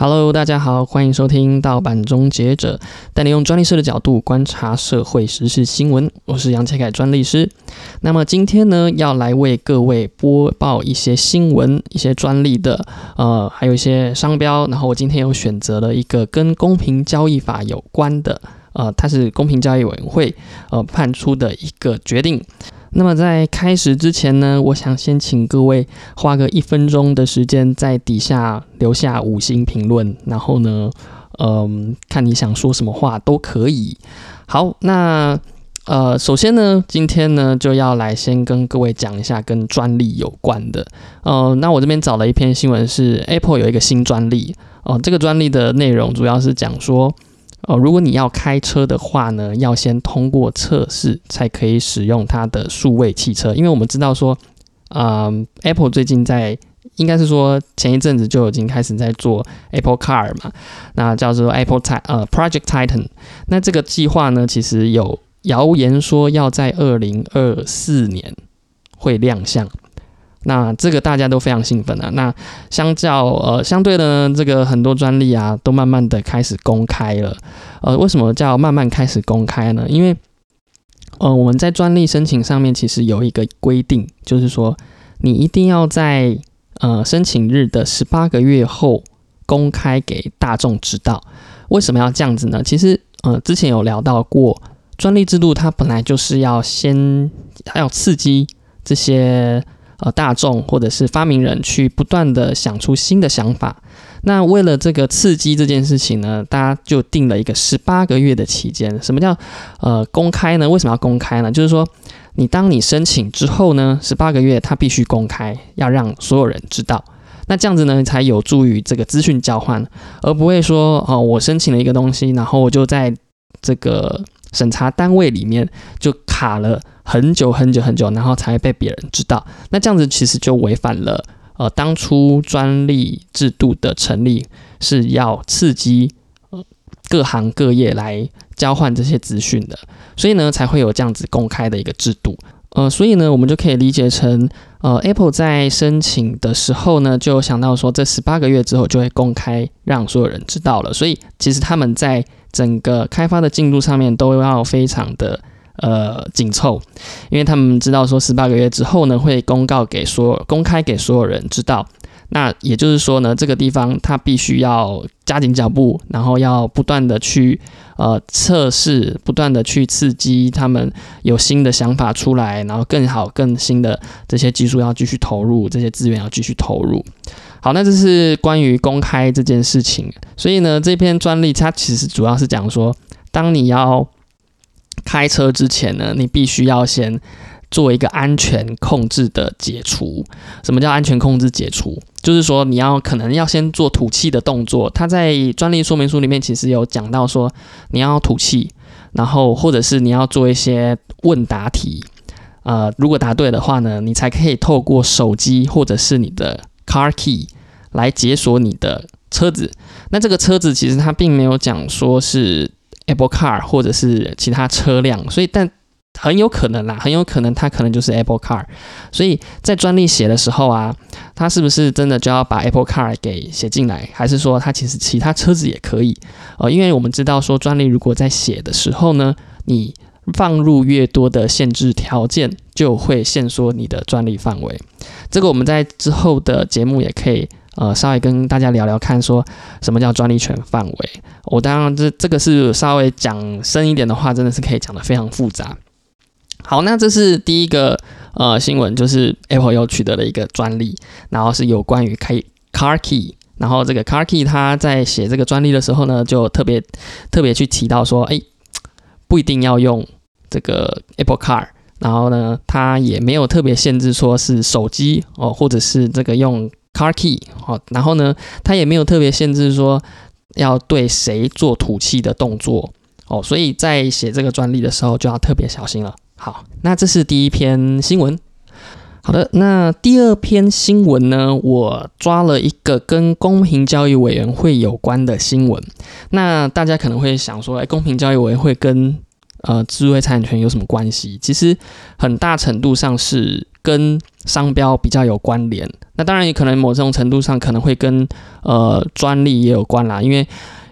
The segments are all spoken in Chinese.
Hello，大家好，欢迎收听盗版终结者，带你用专利师的角度观察社会时事新闻。我是杨启凯专利师。那么今天呢，要来为各位播报一些新闻、一些专利的，呃，还有一些商标。然后我今天又选择了一个跟公平交易法有关的，呃，它是公平交易委员会呃判出的一个决定。那么在开始之前呢，我想先请各位花个一分钟的时间，在底下留下五星评论，然后呢，嗯，看你想说什么话都可以。好，那呃，首先呢，今天呢就要来先跟各位讲一下跟专利有关的。呃，那我这边找了一篇新闻，是 Apple 有一个新专利哦，这个专利的内容主要是讲说。哦，如果你要开车的话呢，要先通过测试才可以使用它的数位汽车。因为我们知道说，嗯，Apple 最近在，应该是说前一阵子就已经开始在做 Apple Car 嘛，那叫做 Apple Ti 呃 Project Titan。那这个计划呢，其实有谣言说要在二零二四年会亮相。那这个大家都非常兴奋啊。那相较呃相对的，这个很多专利啊，都慢慢的开始公开了。呃，为什么叫慢慢开始公开呢？因为呃我们在专利申请上面其实有一个规定，就是说你一定要在呃申请日的十八个月后公开给大众知道。为什么要这样子呢？其实呃之前有聊到过，专利制度它本来就是要先要刺激这些。呃，大众或者是发明人去不断的想出新的想法。那为了这个刺激这件事情呢，大家就定了一个十八个月的期间。什么叫呃公开呢？为什么要公开呢？就是说，你当你申请之后呢，十八个月它必须公开，要让所有人知道。那这样子呢，才有助于这个资讯交换，而不会说哦，我申请了一个东西，然后我就在这个审查单位里面就卡了。很久很久很久，然后才被别人知道。那这样子其实就违反了呃当初专利制度的成立是要刺激呃各行各业来交换这些资讯的，所以呢才会有这样子公开的一个制度。呃，所以呢我们就可以理解成呃 Apple 在申请的时候呢就想到说这十八个月之后就会公开让所有人知道了，所以其实他们在整个开发的进度上面都要非常的。呃，紧凑，因为他们知道说十八个月之后呢，会公告给所有公开给所有人知道。那也就是说呢，这个地方他必须要加紧脚步，然后要不断的去呃测试，不断的去刺激他们有新的想法出来，然后更好、更新的这些技术要继续投入，这些资源要继续投入。好，那这是关于公开这件事情。所以呢，这篇专利它其实主要是讲说，当你要开车之前呢，你必须要先做一个安全控制的解除。什么叫安全控制解除？就是说你要可能要先做吐气的动作。它在专利说明书里面其实有讲到说，你要吐气，然后或者是你要做一些问答题。呃，如果答对的话呢，你才可以透过手机或者是你的 car key 来解锁你的车子。那这个车子其实它并没有讲说是。Apple Car 或者是其他车辆，所以但很有可能啦，很有可能它可能就是 Apple Car，所以在专利写的时候啊，它是不是真的就要把 Apple Car 给写进来，还是说它其实其他车子也可以？呃，因为我们知道说专利如果在写的时候呢，你放入越多的限制条件，就会限缩你的专利范围。这个我们在之后的节目也可以。呃，稍微跟大家聊聊看，说什么叫专利权范围？我当然这这个是稍微讲深一点的话，真的是可以讲的非常复杂。好，那这是第一个呃新闻，就是 Apple 又取得了一个专利，然后是有关于开 Car Key，然后这个 Car Key 他在写这个专利的时候呢，就特别特别去提到说，哎，不一定要用这个 Apple Car，然后呢，他也没有特别限制说是手机哦，或者是这个用。Car key，好，然后呢，它也没有特别限制说要对谁做吐气的动作，哦，所以在写这个专利的时候就要特别小心了。好，那这是第一篇新闻。好的，那第二篇新闻呢，我抓了一个跟公平交易委员会有关的新闻。那大家可能会想说，哎，公平交易委员会跟呃智慧产权有什么关系？其实很大程度上是。跟商标比较有关联。那当然也可能某种程度上可能会跟呃专利也有关啦，因为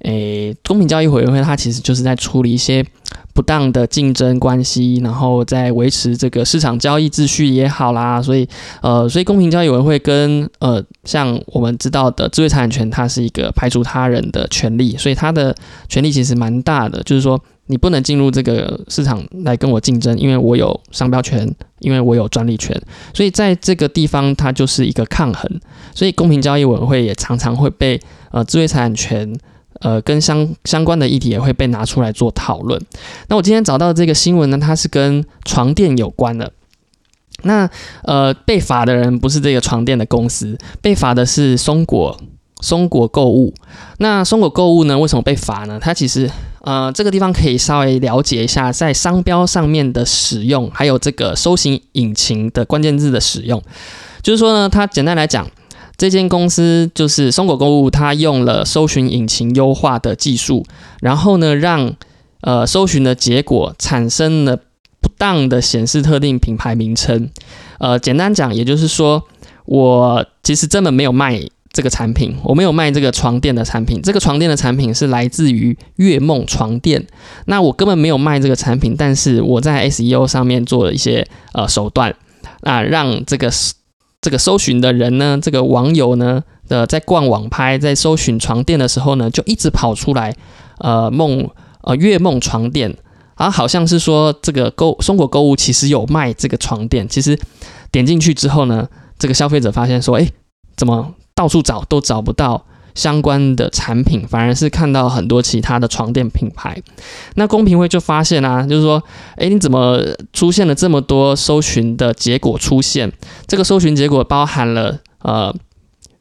诶公平交易委员会它其实就是在处理一些。不当的竞争关系，然后在维持这个市场交易秩序也好啦，所以呃，所以公平交易委员会跟呃，像我们知道的智慧财产权，它是一个排除他人的权利，所以它的权利其实蛮大的，就是说你不能进入这个市场来跟我竞争，因为我有商标权，因为我有专利权，所以在这个地方它就是一个抗衡，所以公平交易委员会也常常会被呃智慧财产权。呃，跟相相关的议题也会被拿出来做讨论。那我今天找到这个新闻呢，它是跟床垫有关的。那呃，被罚的人不是这个床垫的公司，被罚的是松果松果购物。那松果购物呢，为什么被罚呢？它其实呃，这个地方可以稍微了解一下，在商标上面的使用，还有这个搜寻引擎的关键字的使用。就是说呢，它简单来讲。这间公司就是松果购物，它用了搜寻引擎优化的技术，然后呢，让呃搜寻的结果产生了不当的显示特定品牌名称。呃，简单讲，也就是说，我其实根本没有卖这个产品，我没有卖这个床垫的产品。这个床垫的产品是来自于月梦床垫，那我根本没有卖这个产品，但是我在 SEO 上面做了一些呃手段，啊，让这个。这个搜寻的人呢，这个网友呢的在逛网拍，在搜寻床垫的时候呢，就一直跑出来，呃梦呃月梦床垫，啊好像是说这个购松果购物其实有卖这个床垫，其实点进去之后呢，这个消费者发现说，哎，怎么到处找都找不到。相关的产品反而是看到很多其他的床垫品牌，那公平会就发现啊，就是说，哎，你怎么出现了这么多搜寻的结果出现？这个搜寻结果包含了呃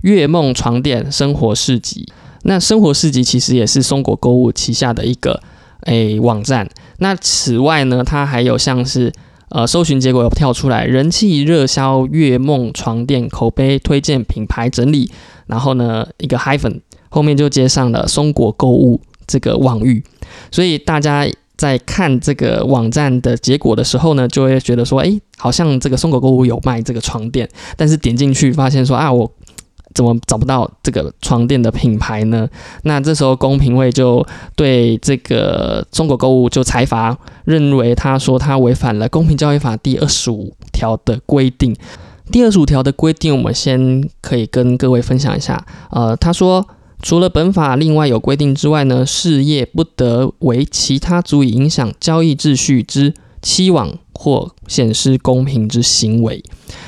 月梦床垫生活市集，那生活市集其实也是松果购物旗下的一个诶网站。那此外呢，它还有像是呃搜寻结果有跳出来人气热销月梦床垫口碑推荐品牌整理。然后呢，一个 hyphen 后面就接上了松果购物这个网域，所以大家在看这个网站的结果的时候呢，就会觉得说，哎，好像这个松果购物有卖这个床垫，但是点进去发现说，啊，我怎么找不到这个床垫的品牌呢？那这时候公平会就对这个中国购物就裁罚，认为他说他违反了公平交易法第二十五条的规定。第二十五条的规定，我们先可以跟各位分享一下。呃，他说，除了本法另外有规定之外呢，事业不得为其他足以影响交易秩序之期望或显示公平之行为。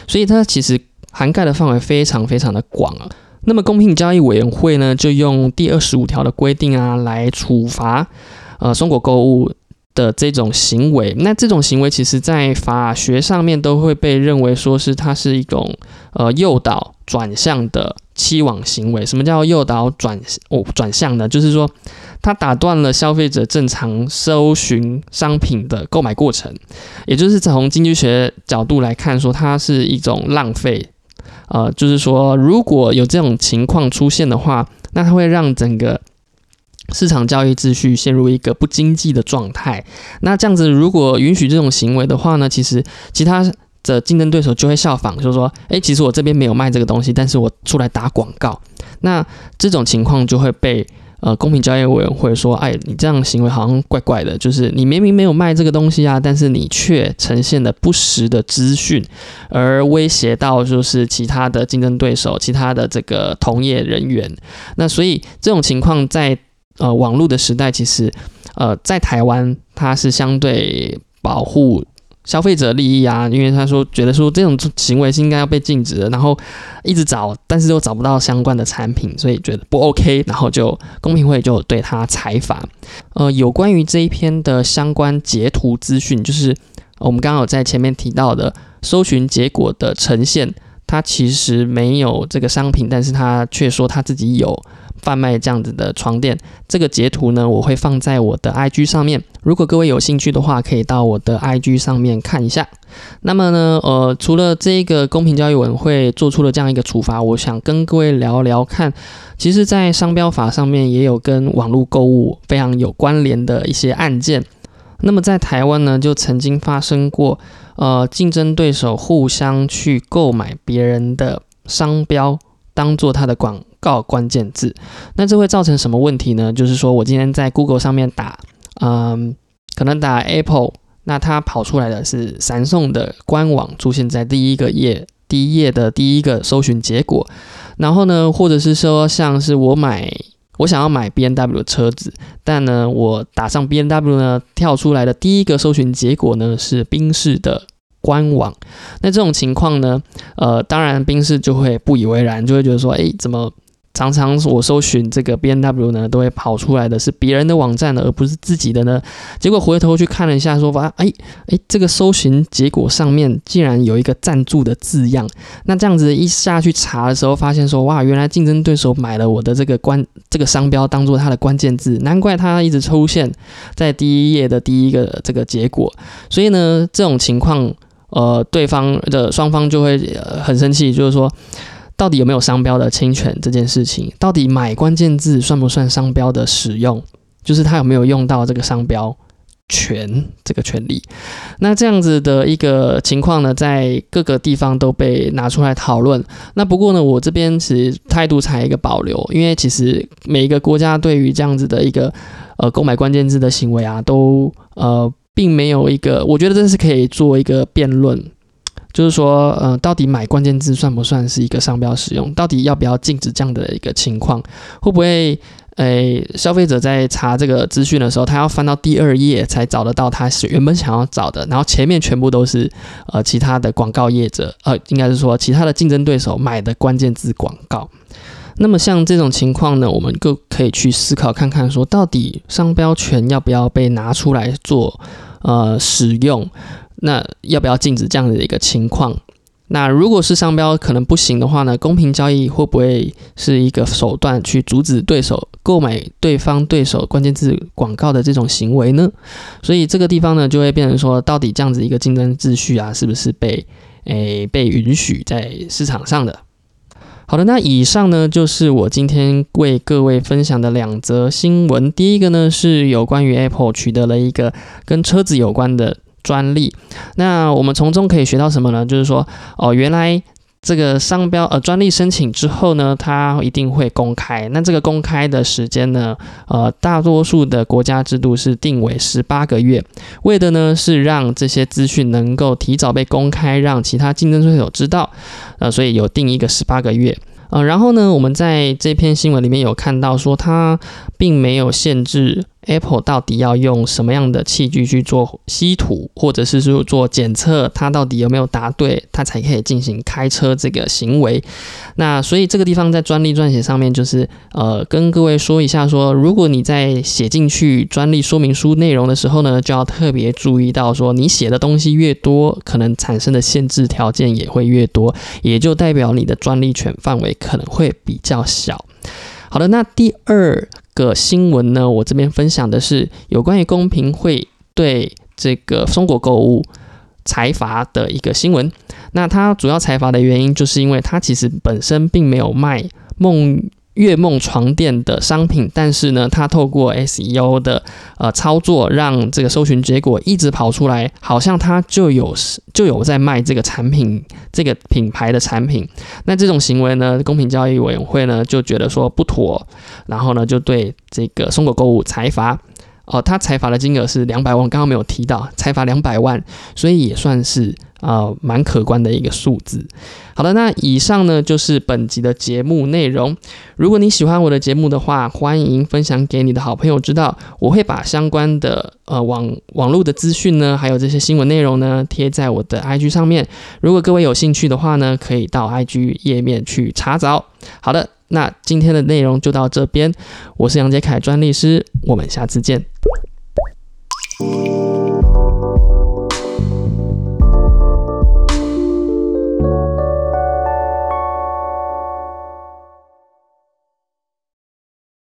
所以它其实涵盖的范围非常非常的广啊。那么公平交易委员会呢，就用第二十五条的规定啊，来处罚呃松果购物。的这种行为，那这种行为其实在法学上面都会被认为说是它是一种呃诱导转向的期望行为。什么叫诱导转哦转向呢？就是说它打断了消费者正常搜寻商品的购买过程，也就是从经济学角度来看，说它是一种浪费。呃，就是说如果有这种情况出现的话，那它会让整个市场交易秩序陷入一个不经济的状态。那这样子，如果允许这种行为的话呢？其实其他的竞争对手就会效仿，就是说，诶，其实我这边没有卖这个东西，但是我出来打广告。那这种情况就会被呃公平交易委员会说，哎，你这样行为好像怪怪的，就是你明明没有卖这个东西啊，但是你却呈现了不实的资讯，而威胁到就是其他的竞争对手、其他的这个同业人员。那所以这种情况在呃，网络的时代其实，呃，在台湾它是相对保护消费者利益啊，因为他说觉得说这种行为是应该要被禁止的，然后一直找，但是又找不到相关的产品，所以觉得不 OK，然后就公平会就对他采访。呃，有关于这一篇的相关截图资讯，就是我们刚刚有在前面提到的搜寻结果的呈现，它其实没有这个商品，但是他却说他自己有。贩卖这样子的床垫，这个截图呢，我会放在我的 IG 上面。如果各位有兴趣的话，可以到我的 IG 上面看一下。那么呢，呃，除了这个公平交易委员会做出了这样一个处罚，我想跟各位聊聊看，其实，在商标法上面也有跟网络购物非常有关联的一些案件。那么在台湾呢，就曾经发生过，呃，竞争对手互相去购买别人的商标，当做它的广告关键字。那这会造成什么问题呢？就是说我今天在 Google 上面打，嗯，可能打 Apple，那它跑出来的是闪送的官网出现在第一个页，第一页的第一个搜寻结果。然后呢，或者是说像是我买。我想要买 B N W 的车子，但呢，我打上 B N W 呢，跳出来的第一个搜寻结果呢是宾士的官网。那这种情况呢，呃，当然宾士就会不以为然，就会觉得说，哎，怎么？常常我搜寻这个 B N W 呢，都会跑出来的是别人的网站呢，而不是自己的呢。结果回头去看了一下，说发哎哎，这个搜寻结果上面竟然有一个赞助的字样。那这样子一下去查的时候，发现说哇，原来竞争对手买了我的这个关这个商标当做他的关键字，难怪他一直出现在第一页的第一个这个结果。所以呢，这种情况，呃，对方的双方就会很生气，就是说。到底有没有商标的侵权这件事情？到底买关键字算不算商标的使用？就是他有没有用到这个商标权这个权利？那这样子的一个情况呢，在各个地方都被拿出来讨论。那不过呢，我这边其实态度才一个保留，因为其实每一个国家对于这样子的一个呃购买关键字的行为啊，都呃并没有一个，我觉得这是可以做一个辩论。就是说，呃，到底买关键字算不算是一个商标使用？到底要不要禁止这样的一个情况？会不会，诶，消费者在查这个资讯的时候，他要翻到第二页才找得到他是原本想要找的，然后前面全部都是呃其他的广告业者，呃，应该是说其他的竞争对手买的关键字广告。那么像这种情况呢，我们就可以去思考看看，说到底商标权要不要被拿出来做呃使用？那要不要禁止这样子的一个情况？那如果是商标可能不行的话呢？公平交易会不会是一个手段去阻止对手购买对方对手关键字广告的这种行为呢？所以这个地方呢，就会变成说，到底这样子一个竞争秩序啊，是不是被诶被允许在市场上的？好的，那以上呢就是我今天为各位分享的两则新闻。第一个呢是有关于 Apple 取得了一个跟车子有关的。专利，那我们从中可以学到什么呢？就是说，哦，原来这个商标呃专利申请之后呢，它一定会公开。那这个公开的时间呢，呃，大多数的国家制度是定为十八个月，为的呢是让这些资讯能够提早被公开，让其他竞争对手知道。呃，所以有定一个十八个月。呃，然后呢，我们在这篇新闻里面有看到说，它并没有限制。Apple 到底要用什么样的器具去做稀土，或者是说做检测，它到底有没有答对，它才可以进行开车这个行为？那所以这个地方在专利撰写上面，就是呃跟各位说一下，说如果你在写进去专利说明书内容的时候呢，就要特别注意到，说你写的东西越多，可能产生的限制条件也会越多，也就代表你的专利权范围可能会比较小。好的，那第二。个新闻呢，我这边分享的是有关于公平会对这个中国购物财阀的一个新闻。那它主要财阀的原因，就是因为它其实本身并没有卖梦。月梦床垫的商品，但是呢，它透过 SEO 的呃操作，让这个搜寻结果一直跑出来，好像它就有就有在卖这个产品，这个品牌的产品。那这种行为呢，公平交易委员会呢就觉得说不妥，然后呢就对这个松果购物裁罚。哦，他裁罚的金额是两百万，刚刚没有提到，裁罚两百万，所以也算是。啊，蛮可观的一个数字。好的，那以上呢就是本集的节目内容。如果你喜欢我的节目的话，欢迎分享给你的好朋友知道。我会把相关的呃网网络的资讯呢，还有这些新闻内容呢，贴在我的 IG 上面。如果各位有兴趣的话呢，可以到 IG 页面去查找。好的，那今天的内容就到这边。我是杨杰凯专利师，我们下次见。